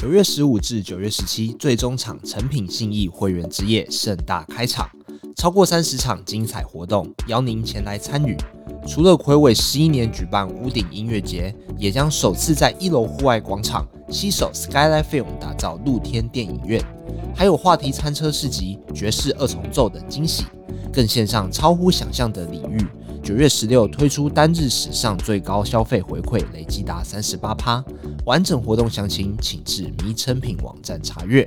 九月十五至九月十七，最终场成品信义会员之夜盛大开场，超过三十场精彩活动，邀您前来参与。除了睽违十一年举办屋顶音乐节，也将首次在一楼户外广场携手 Skyline Film 打造露天电影院，还有话题餐车市集、爵士二重奏等惊喜，更献上超乎想象的礼遇。九月十六推出单日史上最高消费回馈，累计达三十八趴。完整活动详情请至迷称品网站查阅。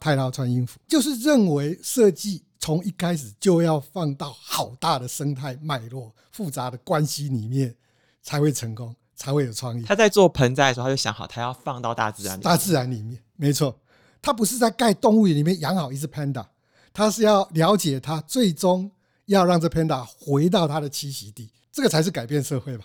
太刀穿衣服就是认为设计从一开始就要放到好大的生态脉络、复杂的关系里面才会成功，才会有创意。他在做盆栽的时候，他就想好，他要放到大自然里面。大自然里面，没错，他不是在盖动物园里面养好一只 panda，他是要了解他最终。要让这 panda 回到它的栖息地，这个才是改变社会吧。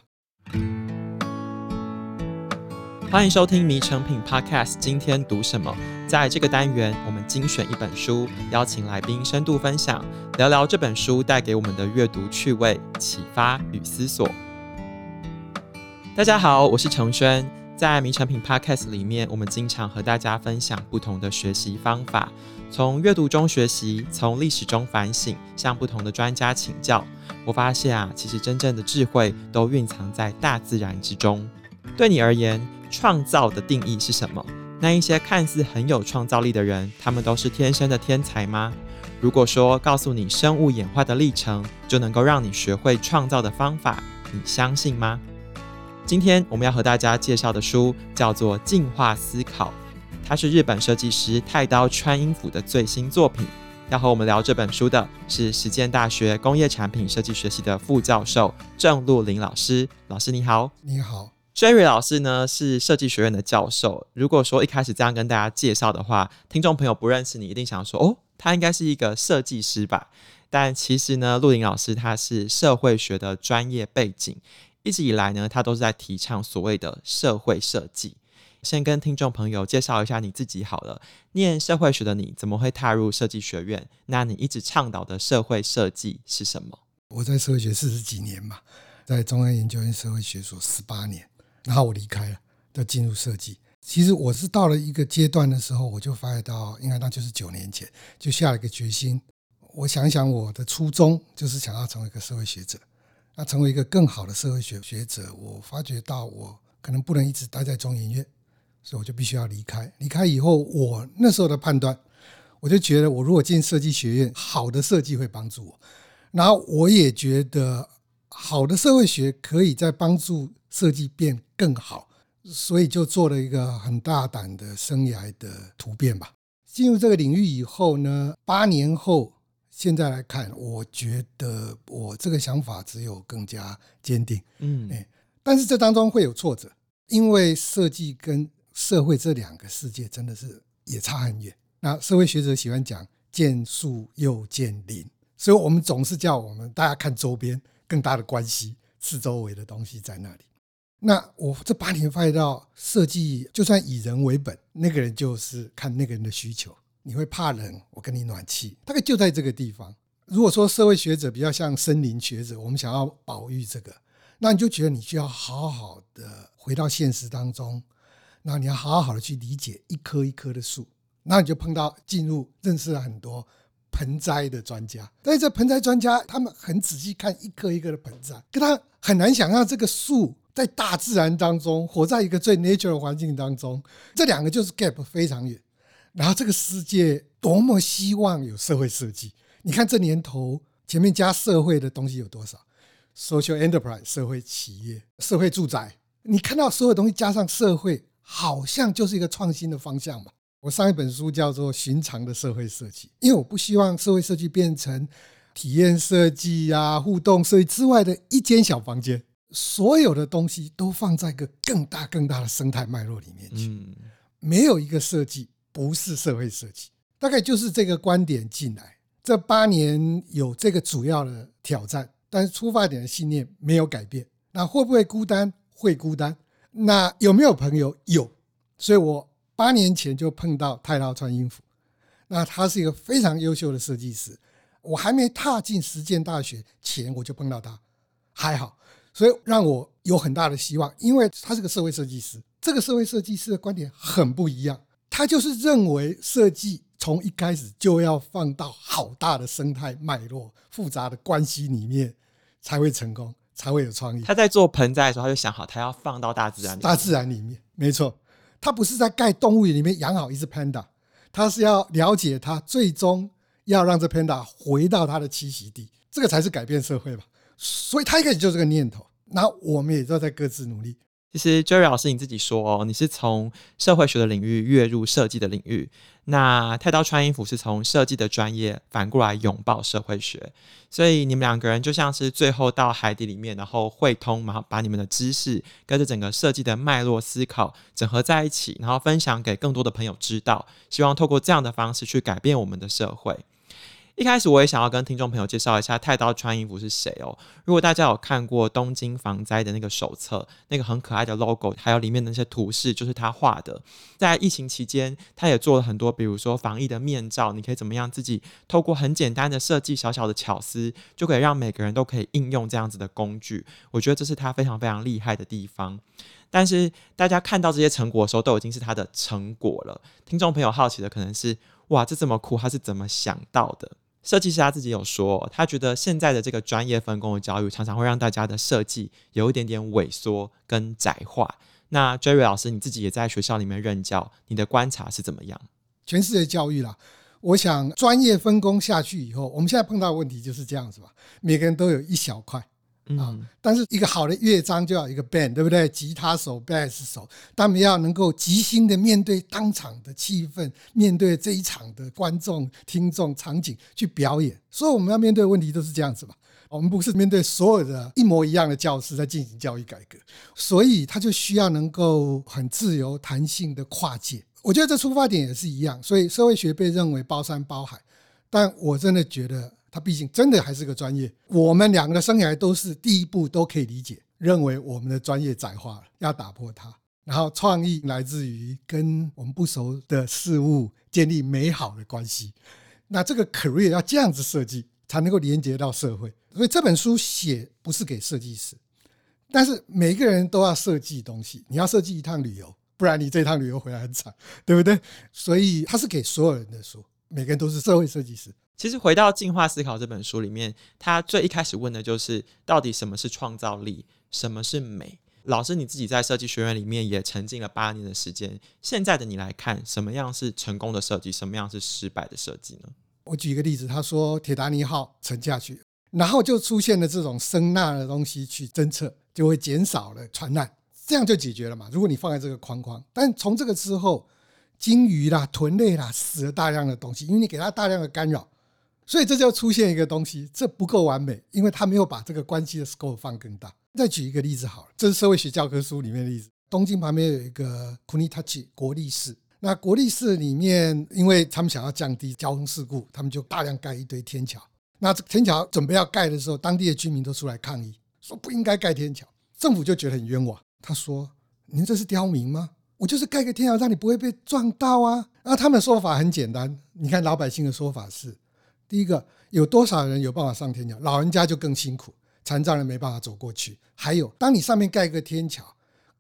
欢迎收听《迷成品 Podcast》，今天读什么？在这个单元，我们精选一本书，邀请来宾深度分享，聊聊这本书带给我们的阅读趣味、启发与思索。大家好，我是承轩。在迷诚品 Podcast 里面，我们经常和大家分享不同的学习方法，从阅读中学习，从历史中反省，向不同的专家请教。我发现啊，其实真正的智慧都蕴藏在大自然之中。对你而言，创造的定义是什么？那一些看似很有创造力的人，他们都是天生的天才吗？如果说告诉你生物演化的历程，就能够让你学会创造的方法，你相信吗？今天我们要和大家介绍的书叫做《进化思考》，它是日本设计师太刀川英辅的最新作品。要和我们聊这本书的是实践大学工业产品设计学系的副教授郑露林老师。老师你好，你好。Jerry 老师呢是设计学院的教授。如果说一开始这样跟大家介绍的话，听众朋友不认识你，一定想说哦，他应该是一个设计师吧？但其实呢，陆林老师他是社会学的专业背景。一直以来呢，他都是在提倡所谓的社会设计。先跟听众朋友介绍一下你自己好了。念社会学的你，怎么会踏入设计学院？那你一直倡导的社会设计是什么？我在社会学四十几年嘛，在中央研究院社会学所十八年，然后我离开了，就进入设计。其实我是到了一个阶段的时候，我就发现到，应该那就是九年前，就下了一个决心。我想想，我的初衷就是想要成为一个社会学者。那成为一个更好的社会学学者，我发觉到我可能不能一直待在中研院，所以我就必须要离开。离开以后，我那时候的判断，我就觉得我如果进设计学院，好的设计会帮助我。然后我也觉得好的社会学可以在帮助设计变更好，所以就做了一个很大胆的生涯的突变吧。进入这个领域以后呢，八年后。现在来看，我觉得我这个想法只有更加坚定。嗯，哎，但是这当中会有挫折，因为设计跟社会这两个世界真的是也差很远。那社会学者喜欢讲见树又见林，所以我们总是叫我们大家看周边更大的关系，四周围的东西在那里。那我这八年发现到，设计就算以人为本，那个人就是看那个人的需求。你会怕冷，我给你暖气，大概就在这个地方。如果说社会学者比较像森林学者，我们想要保育这个，那你就觉得你需要好好的回到现实当中，那你要好好的去理解一棵一棵的树，那你就碰到进入认识了很多盆栽的专家。但是这盆栽专家他们很仔细看一棵一棵的盆栽，跟他很难想象这个树在大自然当中活在一个最 nature 的环境当中，这两个就是 gap 非常远。然后这个世界多么希望有社会设计？你看这年头前面加社会的东西有多少？Social enterprise 社会企业、社会住宅，你看到所有东西加上社会，好像就是一个创新的方向吧？我上一本书叫做《寻常的社会设计》，因为我不希望社会设计变成体验设计啊、互动设计之外的一间小房间，所有的东西都放在一个更大更大的生态脉络里面去，没有一个设计。不是社会设计，大概就是这个观点进来。这八年有这个主要的挑战，但是出发点的信念没有改变。那会不会孤单？会孤单。那有没有朋友？有。所以我八年前就碰到太刀川英辅，那他是一个非常优秀的设计师。我还没踏进实践大学前，我就碰到他，还好，所以让我有很大的希望，因为他是个社会设计师。这个社会设计师的观点很不一样，他就是认为设计从一开始就要放到好大的生态脉络、复杂的关系里面才会成功，才会有创意。他在做盆栽的时候，他就想好，他要放到大自然里。大自然里面，没错，他不是在盖动物园里面养好一只 panda，他是要了解他，最终要让这 panda 回到他的栖息地，这个才是改变社会吧。所以他一开始就这个念头。那我们也都在各自努力。其实，Jerry 老师你自己说哦，你是从社会学的领域跃入设计的领域。那太刀穿衣服是从设计的专业反过来拥抱社会学，所以你们两个人就像是最后到海底里面，然后汇通，然后把你们的知识跟着整个设计的脉络思考整合在一起，然后分享给更多的朋友知道。希望透过这样的方式去改变我们的社会。一开始我也想要跟听众朋友介绍一下太刀穿衣服是谁哦。如果大家有看过东京防灾的那个手册，那个很可爱的 logo，还有里面的那些图示，就是他画的。在疫情期间，他也做了很多，比如说防疫的面罩，你可以怎么样自己透过很简单的设计，小小的巧思，就可以让每个人都可以应用这样子的工具。我觉得这是他非常非常厉害的地方。但是大家看到这些成果的时候，都已经是他的成果了。听众朋友好奇的可能是，哇，这这么酷，他是怎么想到的？设计师他自己有说，他觉得现在的这个专业分工的教育，常常会让大家的设计有一点点萎缩跟窄化。那 Jerry 老师，你自己也在学校里面任教，你的观察是怎么样？全世界教育啦，我想专业分工下去以后，我们现在碰到的问题就是这样子吧，每个人都有一小块。啊！但是一个好的乐章就要一个 band，对不对？吉他手、贝斯手，他们要能够即兴的面对当场的气氛，面对这一场的观众、听众场景去表演。所以我们要面对问题都是这样子嘛。我们不是面对所有的一模一样的教师在进行教育改革，所以他就需要能够很自由、弹性的跨界。我觉得这出发点也是一样。所以社会学被认为包山包海，但我真的觉得。他毕竟真的还是个专业，我们两个的生涯都是第一步都可以理解，认为我们的专业窄化了，要打破它。然后创意来自于跟我们不熟的事物建立美好的关系。那这个 career 要这样子设计，才能够连接到社会。所以这本书写不是给设计师，但是每个人都要设计东西。你要设计一趟旅游，不然你这趟旅游回来很惨，对不对？所以它是给所有人的书，每个人都是社会设计师。其实回到《进化思考》这本书里面，他最一开始问的就是到底什么是创造力，什么是美？老师你自己在设计学院里面也沉浸了八年的时间，现在的你来看，什么样是成功的设计，什么样是失败的设计呢？我举一个例子，他说铁达尼号沉下去，然后就出现了这种声纳的东西去侦测，就会减少了传难，这样就解决了嘛？如果你放在这个框框，但从这个之后，鲸鱼啦、豚类啦死了大量的东西，因为你给它大量的干扰。所以这就出现一个东西，这不够完美，因为他没有把这个关系的 scope 放更大。再举一个例子好了，这是社会学教科书里面的例子。东京旁边有一个 Kunitachi 国立市，那国立市里面，因为他们想要降低交通事故，他们就大量盖一堆天桥。那这天桥准备要盖的时候，当地的居民都出来抗议，说不应该盖天桥。政府就觉得很冤枉，他说：“您这是刁民吗？我就是盖个天桥，让你不会被撞到啊。”然后他们的说法很简单，你看老百姓的说法是。第一个，有多少人有办法上天桥？老人家就更辛苦，残障人没办法走过去。还有，当你上面盖一个天桥，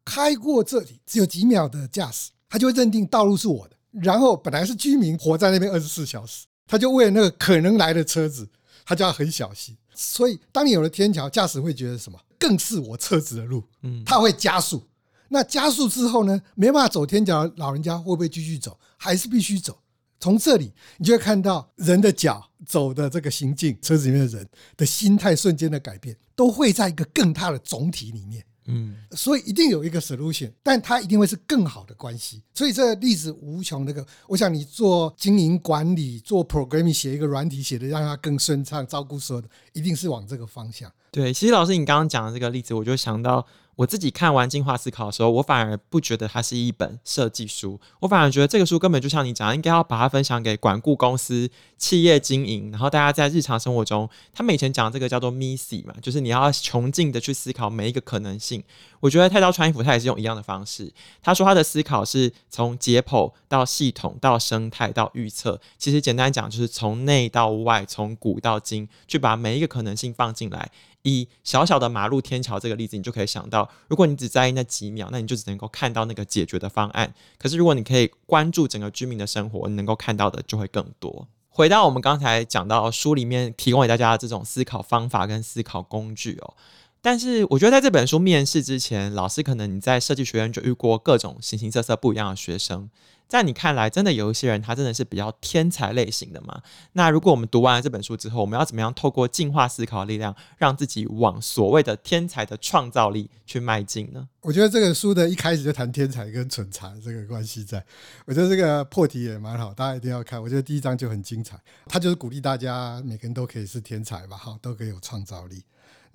开过这里只有几秒的驾驶，他就会认定道路是我的。然后本来是居民活在那边二十四小时，他就为了那个可能来的车子，他就要很小心。所以，当你有了天桥，驾驶会觉得什么？更是我车子的路，嗯，他会加速。那加速之后呢？没办法走天桥，老人家会不会继续走？还是必须走？从这里，你就会看到人的脚走的这个行径，车子里面的人的心态瞬间的改变，都会在一个更大的总体里面。嗯，所以一定有一个 solution，但它一定会是更好的关系。所以这个例子无穷。那个，我想你做经营管理、做 programming，写一个软体，写的让它更顺畅，照顾所有的，一定是往这个方向。对，其实老师你刚刚讲的这个例子，我就想到。我自己看完《进化思考》的时候，我反而不觉得它是一本设计书，我反而觉得这个书根本就像你讲，应该要把它分享给管顾公司、企业经营，然后大家在日常生活中，他们以前讲这个叫做 “missy” 嘛，就是你要穷尽的去思考每一个可能性。我觉得太刀穿衣服他也是用一样的方式，他说他的思考是从解剖到系统到生态到预测，其实简单讲就是从内到外，从古到今，去把每一个可能性放进来。以小小的马路天桥这个例子，你就可以想到，如果你只在意那几秒，那你就只能够看到那个解决的方案。可是如果你可以关注整个居民的生活，你能够看到的就会更多。回到我们刚才讲到书里面提供给大家的这种思考方法跟思考工具哦。但是我觉得在这本书面世之前，老师可能你在设计学院就遇过各种形形色色不一样的学生。在你看来，真的有一些人他真的是比较天才类型的吗？那如果我们读完了这本书之后，我们要怎么样透过进化思考的力量，让自己往所谓的天才的创造力去迈进呢？我觉得这个书的一开始就谈天才跟蠢材这个关系，在我觉得这个破题也蛮好，大家一定要看。我觉得第一章就很精彩，他就是鼓励大家每个人都可以是天才吧，好，都可以有创造力。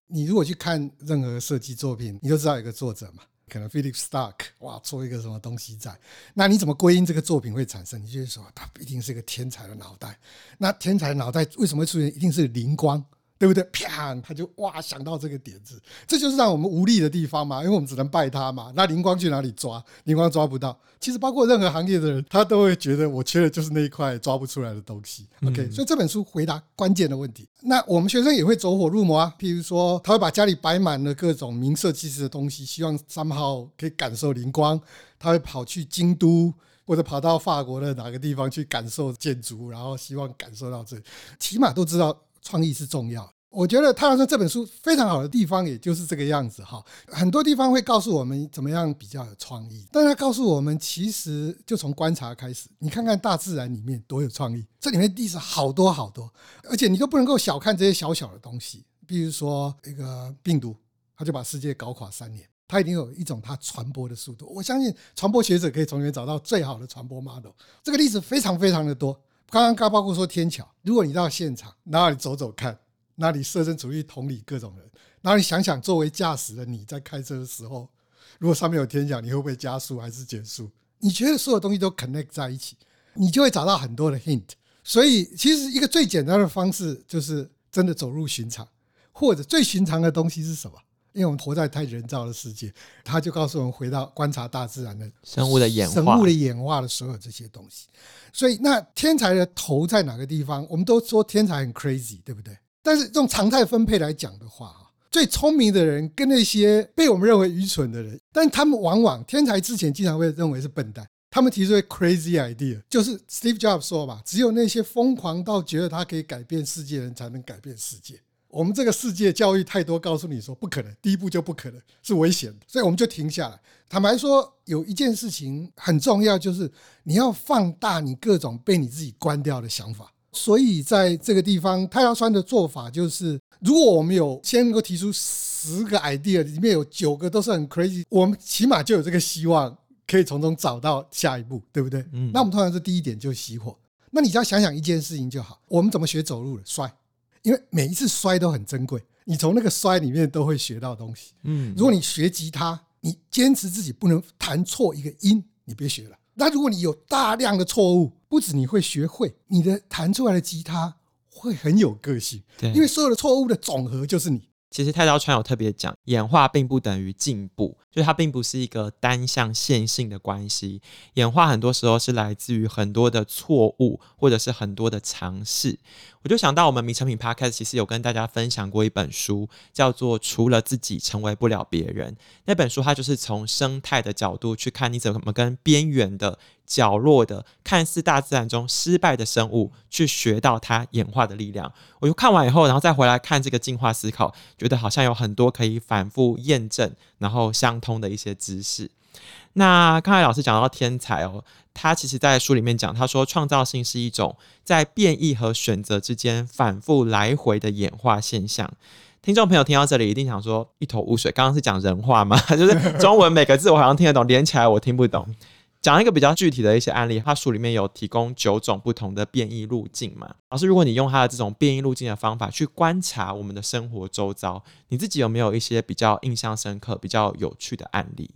你如果去看任何设计作品，你就知道一个作者嘛，可能 Philip Stark，哇，做一个什么东西在，那你怎么归因这个作品会产生？你就会说他一定是一个天才的脑袋。那天才脑袋为什么会出现？一定是灵光。对不对？啪，他就哇想到这个点子，这就是让我们无力的地方嘛，因为我们只能拜他嘛。那灵光去哪里抓？灵光抓不到。其实包括任何行业的人，他都会觉得我缺的就是那一块抓不出来的东西。OK，所以这本书回答关键的问题。那我们学生也会走火入魔啊，譬如说他会把家里摆满了各种名设计师的东西，希望三号可以感受灵光。他会跑去京都或者跑到法国的哪个地方去感受建筑，然后希望感受到这，起码都知道。创意是重要，我觉得他说这本书非常好的地方，也就是这个样子哈。很多地方会告诉我们怎么样比较有创意，但他告诉我们，其实就从观察开始，你看看大自然里面多有创意，这里面例子好多好多，而且你都不能够小看这些小小的东西。比如说一个病毒，它就把世界搞垮三年，它一定有一种它传播的速度。我相信传播学者可以从里面找到最好的传播 model。这个例子非常非常的多。刚刚刚包括说天桥，如果你到现场，然后你走走看，那你设身处地同理各种人，然后你想想作为驾驶的你在开车的时候，如果上面有天桥，你会不会加速还是减速？你觉得所有东西都 connect 在一起，你就会找到很多的 hint。所以其实一个最简单的方式就是真的走入寻常，或者最寻常的东西是什么？因为我们活在太人造的世界，他就告诉我们回到观察大自然的生物的演化，生物的演化的所有这些东西。所以，那天才的头在哪个地方？我们都说天才很 crazy，对不对？但是用常态分配来讲的话，哈，最聪明的人跟那些被我们认为愚蠢的人，但他们往往天才之前经常会认为是笨蛋。他们提出 crazy idea，就是 Steve Jobs 说吧，只有那些疯狂到觉得他可以改变世界的人，才能改变世界。我们这个世界教育太多，告诉你说不可能，第一步就不可能，是危险的，所以我们就停下来。坦白说，有一件事情很重要，就是你要放大你各种被你自己关掉的想法。所以在这个地方，太阳川的做法就是，如果我们有先能够提出十个 idea，里面有九个都是很 crazy，我们起码就有这个希望，可以从中找到下一步，对不对？嗯。那我们通常是第一点就熄火。那你只要想想一件事情就好，我们怎么学走路的？摔。因为每一次摔都很珍贵，你从那个摔里面都会学到东西。嗯，如果你学吉他，你坚持自己不能弹错一个音，你别学了。那如果你有大量的错误，不止你会学会，你的弹出来的吉他会很有个性。对，因为所有的错误的总和就是你。其实太刀川有特别讲，演化并不等于进步，就是它并不是一个单向线性的关系。演化很多时候是来自于很多的错误，或者是很多的尝试。我就想到，我们名成品 Podcast 其实有跟大家分享过一本书，叫做《除了自己成为不了别人》。那本书它就是从生态的角度去看，你怎么跟边缘的。角落的看似大自然中失败的生物，去学到它演化的力量。我就看完以后，然后再回来看这个进化思考，觉得好像有很多可以反复验证，然后相通的一些知识。那刚才老师讲到天才哦，他其实在书里面讲，他说创造性是一种在变异和选择之间反复来回的演化现象。听众朋友听到这里一定想说一头雾水，刚刚是讲人话吗？就是中文每个字我好像听得懂，连起来我听不懂。讲一个比较具体的一些案例，他书里面有提供九种不同的变异路径嘛。老师，如果你用他的这种变异路径的方法去观察我们的生活周遭，你自己有没有一些比较印象深刻、比较有趣的案例？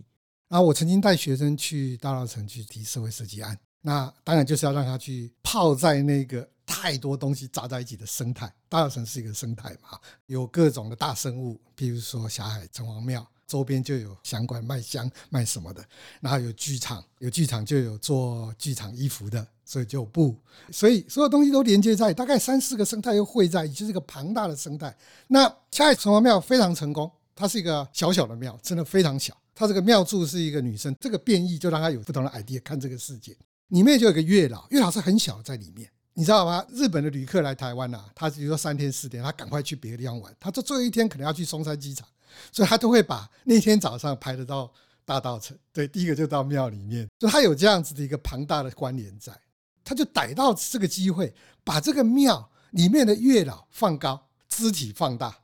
啊，我曾经带学生去大稻城去提社会设计案，那当然就是要让他去泡在那个太多东西杂在一起的生态。大稻城是一个生态嘛，有各种的大生物，比如说霞海城隍庙。周边就有相关卖香卖什么的，然后有剧场，有剧场就有做剧场衣服的，所以就有布，所以所有东西都连接在大概三四个生态又汇在，就是一个庞大的生态。那恰海城隍庙非常成功，它是一个小小的庙，真的非常小。它这个庙祝是一个女生，这个变异就让她有不同的 idea 看这个世界。里面就有个月老，月老是很小在里面。你知道吗？日本的旅客来台湾呐、啊，他比如说三天四天，他赶快去别的地方玩。他这最后一天可能要去松山机场，所以他都会把那天早上排得到大道城。对，第一个就到庙里面，就他有这样子的一个庞大的关联在，他就逮到这个机会，把这个庙里面的月老放高，肢体放大，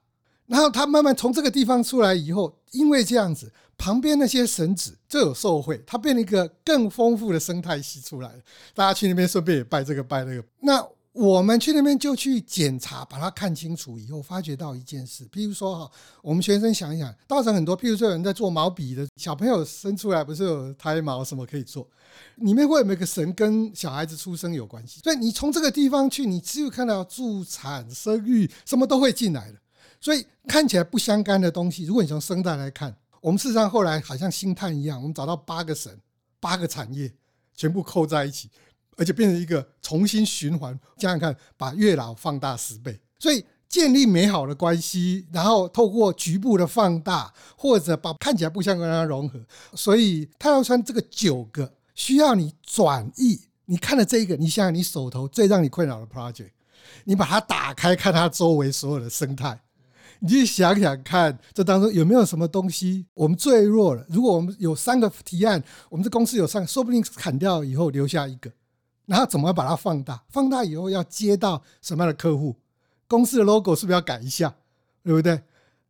然后他慢慢从这个地方出来以后，因为这样子。旁边那些神祇就有受惠，他变了一个更丰富的生态系出来了。大家去那边顺便也拜这个拜那个。那我们去那边就去检查，把它看清楚以后，发觉到一件事。譬如说哈，我们学生想一想，稻埕很多，譬如说有人在做毛笔的小朋友生出来不是有胎毛什么可以做，里面会有没有个神跟小孩子出生有关系？所以你从这个地方去，你只有看到助产、生育什么都会进来的。所以看起来不相干的东西，如果你从生态来看。我们事实上后来好像星探一样，我们找到八个神、八个产业，全部扣在一起，而且变成一个重新循环。想想看，把月老放大十倍，所以建立美好的关系，然后透过局部的放大，或者把看起来不相关的融合。所以太阳川这个九个需要你转译，你看了这一个，你想想你手头最让你困扰的 project，你把它打开，看它周围所有的生态。你去想想看，这当中有没有什么东西我们最弱了？如果我们有三个提案，我们这公司有三，说不定砍掉以后留下一个，然后怎么把它放大？放大以后要接到什么样的客户？公司的 logo 是不是要改一下？对不对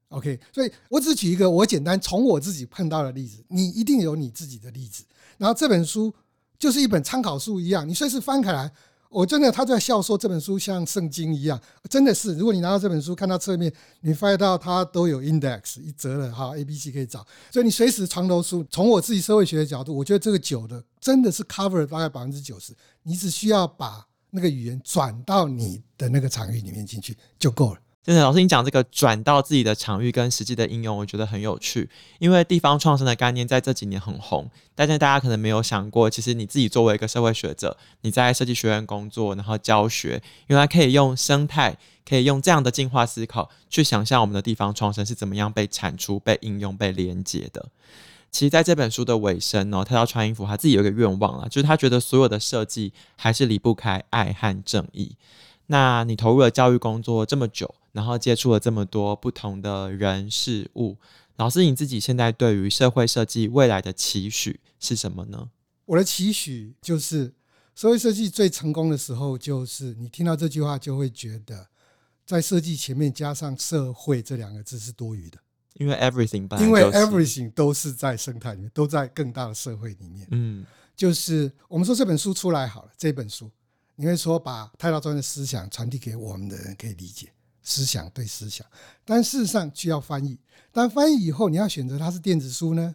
？OK，所以我只举一个我简单从我自己碰到的例子，你一定有你自己的例子。然后这本书就是一本参考书一样，你随时翻开来。我真的，他在笑说这本书像圣经一样，真的是。如果你拿到这本书，看到侧面，你发现到它都有 index 一折了哈，A、B、C 可以找。所以你随时床头书。从我自己社会学的角度，我觉得这个九的真的是 cover 大概百分之九十。你只需要把那个语言转到你的那个场域里面进去就够了。真的，老师，你讲这个转到自己的场域跟实际的应用，我觉得很有趣。因为地方创生的概念在这几年很红，但是大家可能没有想过，其实你自己作为一个社会学者，你在设计学院工作，然后教学，原来可以用生态，可以用这样的进化思考去想象我们的地方创生是怎么样被产出、被应用、被连接的。其实，在这本书的尾声哦，他要穿衣服他自己有一个愿望啊，就是他觉得所有的设计还是离不开爱和正义。那你投入了教育工作这么久，然后接触了这么多不同的人事物，老师你自己现在对于社会设计未来的期许是什么呢？我的期许就是，社会设计最成功的时候，就是你听到这句话就会觉得，在设计前面加上“社会”这两个字是多余的，因为 everything，因为 everything 都是在生态里面，都在更大的社会里面。嗯，就是我们说这本书出来好了，这本书。你会说把太刀川的思想传递给我们的人可以理解，思想对思想，但事实上需要翻译。但翻译以后，你要选择它是电子书呢，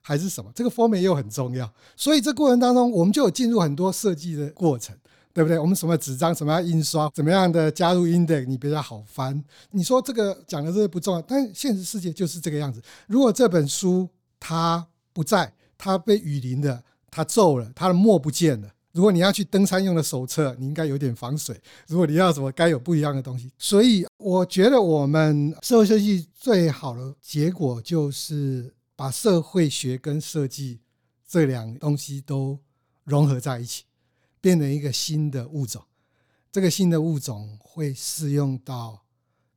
还是什么？这个 format 又很重要。所以这过程当中，我们就有进入很多设计的过程，对不对？我们什么纸张，什么样印刷，怎么样的加入 index，你比较好翻。你说这个讲的这个不重要，但现实世界就是这个样子。如果这本书它不在，它被雨淋的，它皱了，它的墨不见了。如果你要去登山用的手册，你应该有点防水。如果你要什么，该有不一样的东西。所以我觉得我们社会设计最好的结果就是把社会学跟设计这两东西都融合在一起，变成一个新的物种。这个新的物种会适用到，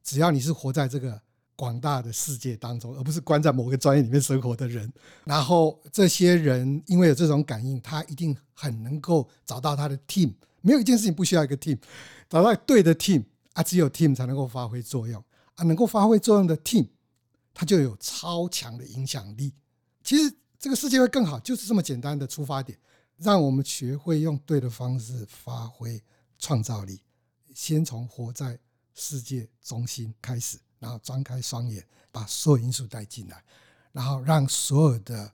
只要你是活在这个。广大的世界当中，而不是关在某个专业里面生活的人。然后这些人因为有这种感应，他一定很能够找到他的 team。没有一件事情不需要一个 team，找到对的 team 啊，只有 team 才能够发挥作用啊。能够发挥作用的 team，它就有超强的影响力。其实这个世界会更好，就是这么简单的出发点，让我们学会用对的方式发挥创造力。先从活在世界中心开始。然后张开双眼，把所有因素带进来，然后让所有的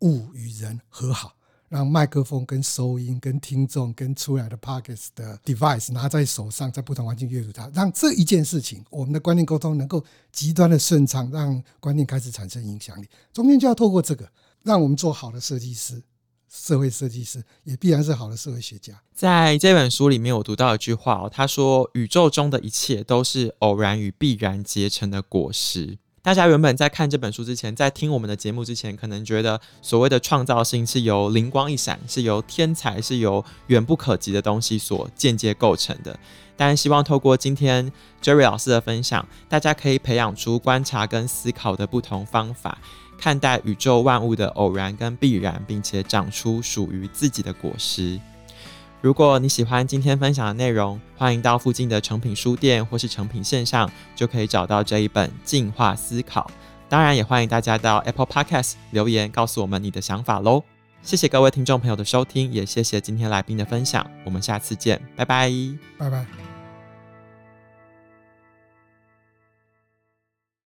物与人和好，让麦克风跟收音、跟听众、跟出来的 pockets 的 device 拿在手上，在不同环境阅读它，让这一件事情，我们的观念沟通能够极端的顺畅，让观念开始产生影响力。中间就要透过这个，让我们做好的设计师。社会设计师也必然是好的社会学家。在这本书里面，我读到一句话哦，他说：“宇宙中的一切都是偶然与必然结成的果实。”大家原本在看这本书之前，在听我们的节目之前，可能觉得所谓的创造性是由灵光一闪，是由天才，是由远不可及的东西所间接构成的。但希望透过今天 Jerry 老师的分享，大家可以培养出观察跟思考的不同方法。看待宇宙万物的偶然跟必然，并且长出属于自己的果实。如果你喜欢今天分享的内容，欢迎到附近的诚品书店或是诚品线上，就可以找到这一本《进化思考》。当然，也欢迎大家到 Apple Podcast 留言告诉我们你的想法喽。谢谢各位听众朋友的收听，也谢谢今天来宾的分享。我们下次见，拜拜，拜拜。